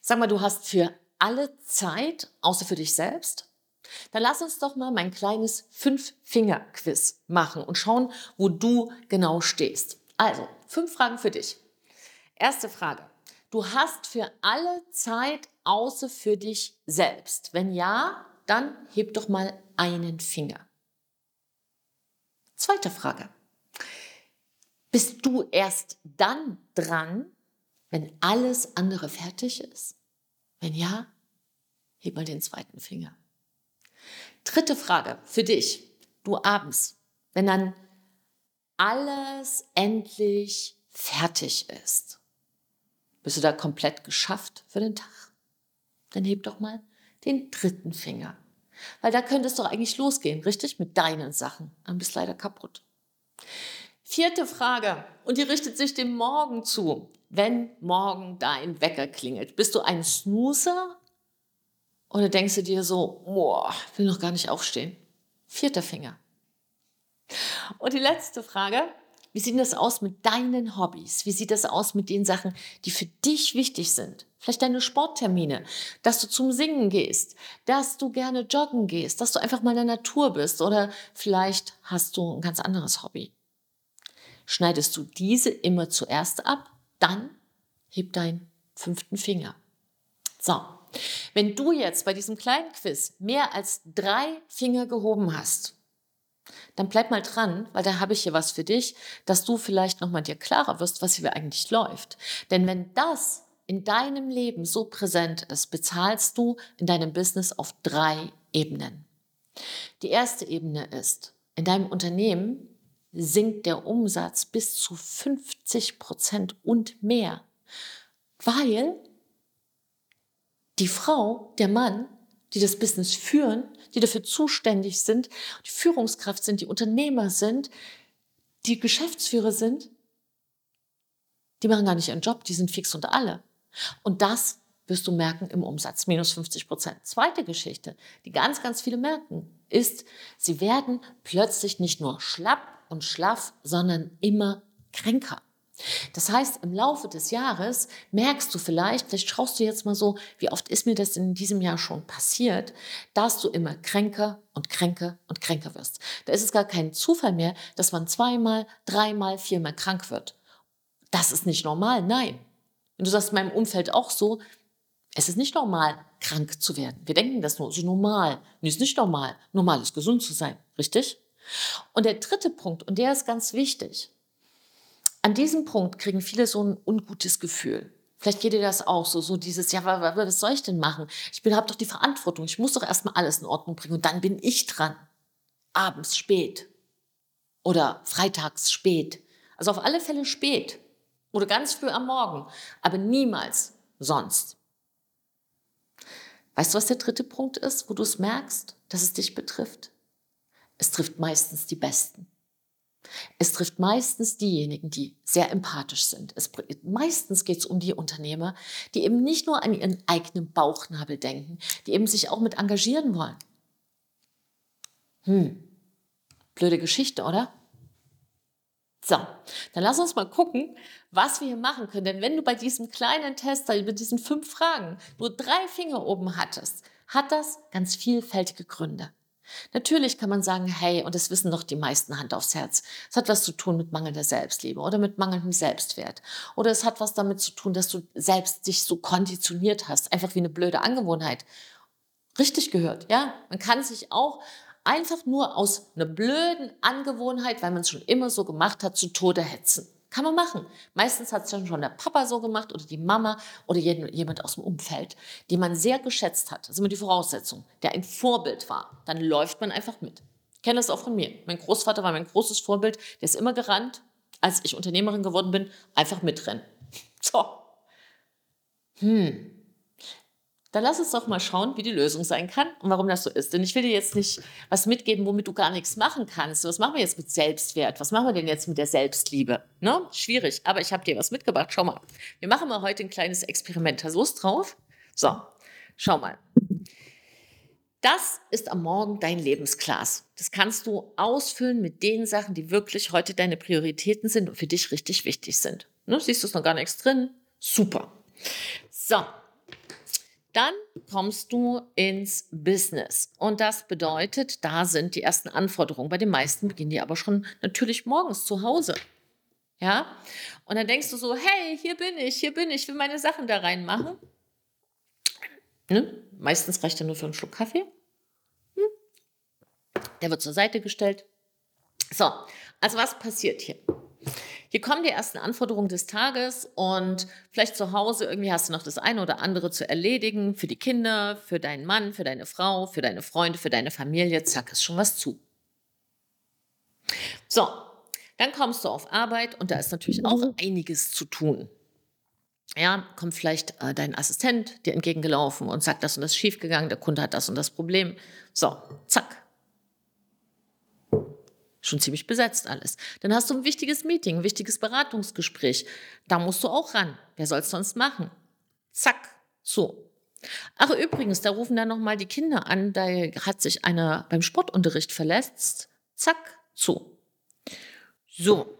Sag mal, du hast für alle Zeit, außer für dich selbst? Dann lass uns doch mal mein kleines Fünf-Finger-Quiz machen und schauen, wo du genau stehst. Also, fünf Fragen für dich. Erste Frage. Du hast für alle Zeit außer für dich selbst. Wenn ja, dann heb doch mal einen Finger. Zweite Frage. Bist du erst dann dran, wenn alles andere fertig ist? Wenn ja, heb mal den zweiten Finger. Dritte Frage für dich. Du abends, wenn dann alles endlich fertig ist. Bist du da komplett geschafft für den Tag? Dann heb doch mal den dritten Finger. Weil da könnte es doch eigentlich losgehen, richtig? Mit deinen Sachen. Dann bist leider kaputt. Vierte Frage, und die richtet sich dem Morgen zu. Wenn morgen dein Wecker klingelt, bist du ein Snoozer oder denkst du dir so, boah, will noch gar nicht aufstehen? Vierter Finger. Und die letzte Frage, wie sieht das aus mit deinen Hobbys? Wie sieht das aus mit den Sachen, die für dich wichtig sind? Vielleicht deine Sporttermine, dass du zum Singen gehst, dass du gerne joggen gehst, dass du einfach mal in der Natur bist oder vielleicht hast du ein ganz anderes Hobby. Schneidest du diese immer zuerst ab, dann heb deinen fünften Finger. So, wenn du jetzt bei diesem kleinen Quiz mehr als drei Finger gehoben hast, dann bleib mal dran, weil da habe ich hier was für dich, dass du vielleicht nochmal dir klarer wirst, was hier eigentlich läuft. Denn wenn das in deinem Leben so präsent ist, bezahlst du in deinem Business auf drei Ebenen. Die erste Ebene ist, in deinem Unternehmen sinkt der Umsatz bis zu 50 Prozent und mehr, weil die Frau, der Mann, die das Business führen, die dafür zuständig sind, die Führungskraft sind, die Unternehmer sind, die Geschäftsführer sind, die machen gar nicht ihren Job, die sind fix und alle. Und das wirst du merken im Umsatz, minus 50 Prozent. Zweite Geschichte, die ganz, ganz viele merken, ist, sie werden plötzlich nicht nur schlapp und schlaff, sondern immer kränker. Das heißt, im Laufe des Jahres merkst du vielleicht, vielleicht schaust du jetzt mal so, wie oft ist mir das in diesem Jahr schon passiert, dass du immer kränker und kränker und kränker wirst. Da ist es gar kein Zufall mehr, dass man zweimal, dreimal, viermal krank wird. Das ist nicht normal, nein. Und du sagst in meinem Umfeld auch so, es ist nicht normal, krank zu werden. Wir denken das nur so normal. Nee, ist nicht normal. Normal ist gesund zu sein, richtig? Und der dritte Punkt, und der ist ganz wichtig, an diesem Punkt kriegen viele so ein ungutes Gefühl. Vielleicht geht dir das auch so, so dieses, ja, was soll ich denn machen? Ich habe doch die Verantwortung, ich muss doch erstmal alles in Ordnung bringen und dann bin ich dran. Abends spät oder freitags spät. Also auf alle Fälle spät oder ganz früh am Morgen, aber niemals sonst. Weißt du, was der dritte Punkt ist, wo du es merkst, dass es dich betrifft? Es trifft meistens die Besten. Es trifft meistens diejenigen, die sehr empathisch sind. Es, meistens geht es um die Unternehmer, die eben nicht nur an ihren eigenen Bauchnabel denken, die eben sich auch mit engagieren wollen. Hm, blöde Geschichte, oder? So, dann lass uns mal gucken, was wir hier machen können. Denn wenn du bei diesem kleinen Tester über diesen fünf Fragen nur drei Finger oben hattest, hat das ganz vielfältige Gründe. Natürlich kann man sagen, hey, und das wissen doch die meisten Hand aufs Herz, es hat was zu tun mit mangelnder Selbstliebe oder mit mangelndem Selbstwert. Oder es hat was damit zu tun, dass du selbst dich so konditioniert hast, einfach wie eine blöde Angewohnheit. Richtig gehört, ja. Man kann sich auch einfach nur aus einer blöden Angewohnheit, weil man es schon immer so gemacht hat, zu Tode hetzen. Kann man machen. Meistens hat es dann schon der Papa so gemacht oder die Mama oder jemand aus dem Umfeld, die man sehr geschätzt hat. Das ist immer die Voraussetzung, der ein Vorbild war. Dann läuft man einfach mit. Ich kenne das auch von mir. Mein Großvater war mein großes Vorbild. Der ist immer gerannt, als ich Unternehmerin geworden bin, einfach mitrennen. So. Hm. Dann lass uns doch mal schauen, wie die Lösung sein kann und warum das so ist. Denn ich will dir jetzt nicht was mitgeben, womit du gar nichts machen kannst. Was machen wir jetzt mit Selbstwert? Was machen wir denn jetzt mit der Selbstliebe? Ne? Schwierig, aber ich habe dir was mitgebracht. Schau mal. Wir machen mal heute ein kleines Experiment. Hast du Lust drauf? So, schau mal. Das ist am Morgen dein Lebensglas. Das kannst du ausfüllen mit den Sachen, die wirklich heute deine Prioritäten sind und für dich richtig wichtig sind. Ne? Siehst du es noch gar nichts drin? Super. So, Dann kommst du ins Business. Und das bedeutet, da sind die ersten Anforderungen. Bei den meisten beginnen die aber schon natürlich morgens zu Hause. Ja? Und dann denkst du so, hey, hier bin ich, hier bin ich, ich will meine Sachen da reinmachen. Ne? Meistens reicht er nur für einen Schluck Kaffee. Hm? Der wird zur Seite gestellt. So, also was passiert hier? Hier kommen die ersten Anforderungen des Tages und vielleicht zu Hause irgendwie hast du noch das eine oder andere zu erledigen für die Kinder, für deinen Mann, für deine Frau, für deine Freunde, für deine Familie. Zack, ist schon was zu. So, dann kommst du auf Arbeit und da ist natürlich auch einiges zu tun. Ja, kommt vielleicht äh, dein Assistent dir entgegengelaufen und sagt, das und das ist schiefgegangen, der Kunde hat das und das Problem. So, zack. Schon ziemlich besetzt alles. Dann hast du ein wichtiges Meeting, ein wichtiges Beratungsgespräch. Da musst du auch ran. Wer soll es sonst machen? Zack. So. Ach übrigens, da rufen dann nochmal die Kinder an, da hat sich einer beim Sportunterricht verletzt. Zack. So. So.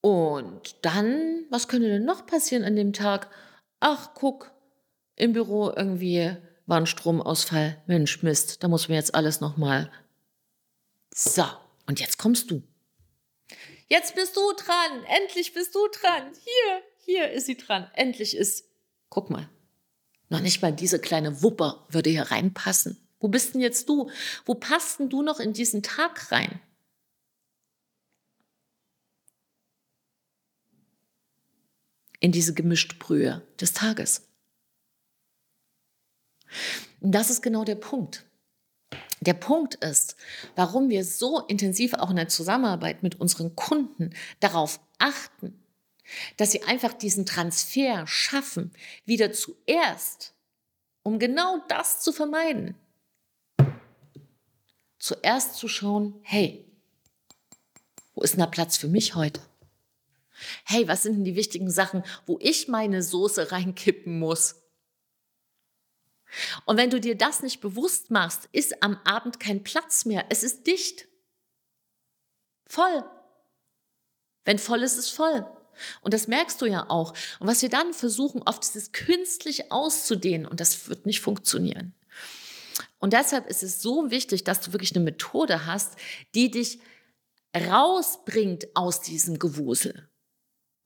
Und dann, was könnte denn noch passieren an dem Tag? Ach, guck, im Büro irgendwie war ein Stromausfall. Mensch, Mist, da muss man jetzt alles nochmal. So, und jetzt kommst du. Jetzt bist du dran. Endlich bist du dran. Hier, hier ist sie dran. Endlich ist. Guck mal. Noch nicht mal diese kleine Wupper würde hier reinpassen. Wo bist denn jetzt du? Wo passt denn du noch in diesen Tag rein? in diese gemischte Brühe des Tages. Das ist genau der Punkt. Der Punkt ist, warum wir so intensiv auch in der Zusammenarbeit mit unseren Kunden darauf achten, dass sie einfach diesen Transfer schaffen, wieder zuerst, um genau das zu vermeiden. Zuerst zu schauen, hey, wo ist denn der Platz für mich heute? Hey, was sind denn die wichtigen Sachen, wo ich meine Soße reinkippen muss? Und wenn du dir das nicht bewusst machst, ist am Abend kein Platz mehr. Es ist dicht. Voll. Wenn voll ist, ist voll. Und das merkst du ja auch. Und was wir dann versuchen, oft ist es künstlich auszudehnen und das wird nicht funktionieren. Und deshalb ist es so wichtig, dass du wirklich eine Methode hast, die dich rausbringt aus diesem Gewusel.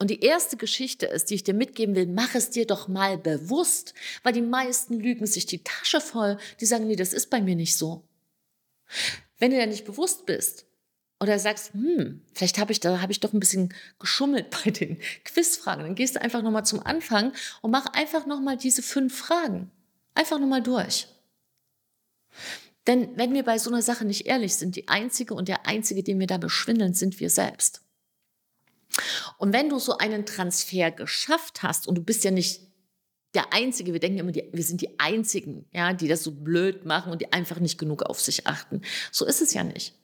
Und die erste Geschichte ist, die ich dir mitgeben will, mach es dir doch mal bewusst, weil die meisten lügen sich die Tasche voll, die sagen, nee, das ist bei mir nicht so. Wenn du dir nicht bewusst bist oder sagst, hm, vielleicht habe ich da habe ich doch ein bisschen geschummelt bei den Quizfragen, dann gehst du einfach nochmal zum Anfang und mach einfach nochmal diese fünf Fragen. Einfach nochmal durch. Denn wenn wir bei so einer Sache nicht ehrlich sind, die einzige und der einzige, den wir da beschwindeln, sind wir selbst. Und wenn du so einen Transfer geschafft hast und du bist ja nicht der Einzige, wir denken immer, die, wir sind die Einzigen, ja, die das so blöd machen und die einfach nicht genug auf sich achten. So ist es ja nicht.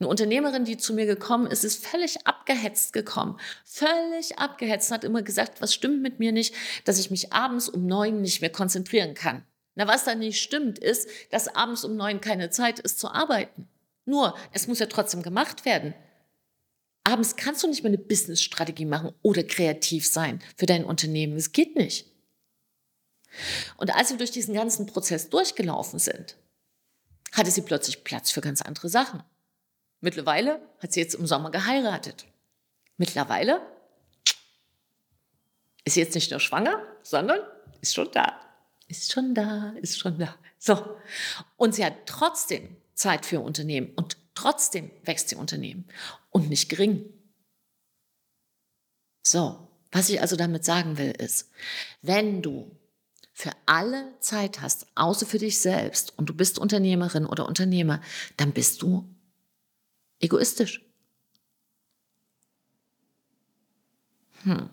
Eine Unternehmerin, die zu mir gekommen ist, ist völlig abgehetzt gekommen. Völlig abgehetzt, hat immer gesagt, was stimmt mit mir nicht, dass ich mich abends um neun nicht mehr konzentrieren kann. Na, was da nicht stimmt, ist, dass abends um neun keine Zeit ist zu arbeiten. Nur, es muss ja trotzdem gemacht werden. Abends kannst du nicht mehr eine Business-Strategie machen oder kreativ sein für dein Unternehmen. Es geht nicht. Und als wir durch diesen ganzen Prozess durchgelaufen sind, hatte sie plötzlich Platz für ganz andere Sachen. Mittlerweile hat sie jetzt im Sommer geheiratet. Mittlerweile ist sie jetzt nicht nur schwanger, sondern ist schon da. Ist schon da, ist schon da. So. Und sie hat trotzdem Zeit für ihr Unternehmen und trotzdem wächst ihr Unternehmen und nicht gering. So, was ich also damit sagen will, ist, wenn du für alle Zeit hast, außer für dich selbst, und du bist Unternehmerin oder Unternehmer, dann bist du egoistisch. Hm.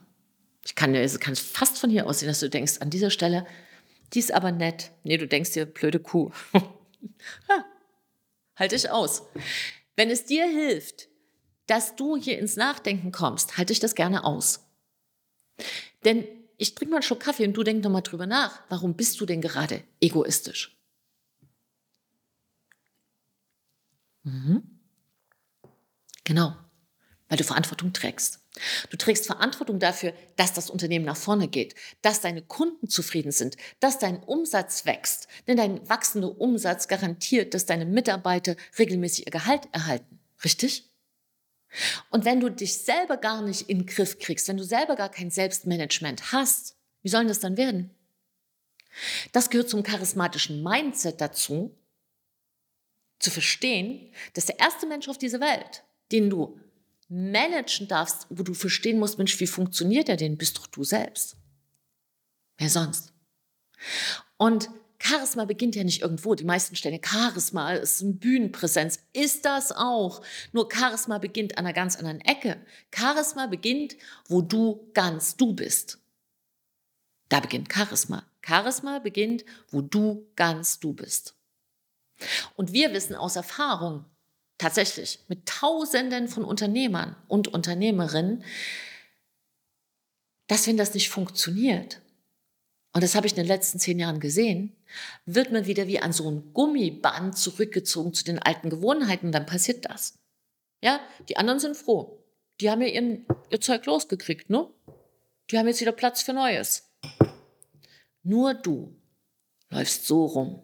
Ich kann, also kann fast von hier aussehen, dass du denkst, an dieser Stelle, die ist aber nett. Nee, du denkst dir, blöde Kuh. ha, halt dich aus. Wenn es dir hilft, dass du hier ins Nachdenken kommst, halte ich das gerne aus. Denn ich trinke mal einen Schluck Kaffee und du denk nochmal drüber nach. Warum bist du denn gerade egoistisch? Mhm. Genau, weil du Verantwortung trägst. Du trägst Verantwortung dafür, dass das Unternehmen nach vorne geht, dass deine Kunden zufrieden sind, dass dein Umsatz wächst. Denn dein wachsender Umsatz garantiert, dass deine Mitarbeiter regelmäßig ihr Gehalt erhalten. Richtig? Und wenn du dich selber gar nicht in den Griff kriegst, wenn du selber gar kein Selbstmanagement hast, wie soll das dann werden? Das gehört zum charismatischen Mindset dazu, zu verstehen, dass der erste Mensch auf dieser Welt, den du managen darfst, wo du verstehen musst, Mensch, wie funktioniert der denn, bist doch du selbst. Wer sonst? Und Charisma beginnt ja nicht irgendwo. Die meisten stellen Charisma ist eine Bühnenpräsenz. Ist das auch? Nur Charisma beginnt an einer ganz anderen Ecke. Charisma beginnt, wo du ganz du bist. Da beginnt Charisma. Charisma beginnt, wo du ganz du bist. Und wir wissen aus Erfahrung, tatsächlich mit Tausenden von Unternehmern und Unternehmerinnen, dass wenn das nicht funktioniert, und das habe ich in den letzten zehn Jahren gesehen, wird man wieder wie an so ein Gummiband zurückgezogen zu den alten Gewohnheiten, dann passiert das. Ja, die anderen sind froh. Die haben ja ihren, ihr Zeug losgekriegt, ne? Die haben jetzt wieder Platz für Neues. Nur du läufst so rum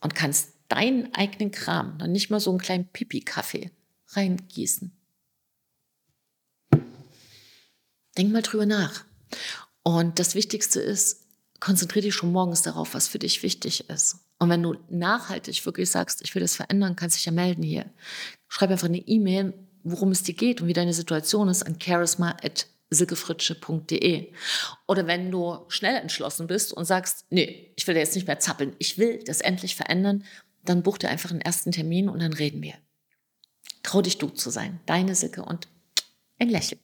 und kannst deinen eigenen Kram, dann nicht mal so einen kleinen Pipi-Kaffee reingießen. Denk mal drüber nach. Und das Wichtigste ist, konzentriere dich schon morgens darauf, was für dich wichtig ist. Und wenn du nachhaltig wirklich sagst, ich will das verändern, kannst du dich ja melden hier. Schreib einfach eine E-Mail, worum es dir geht und wie deine Situation ist an charisma.silkefritsche.de. Oder wenn du schnell entschlossen bist und sagst, nee, ich will jetzt nicht mehr zappeln, ich will das endlich verändern, dann buch dir einfach einen ersten Termin und dann reden wir. Trau dich du zu sein. Deine Silke und ein Lächeln.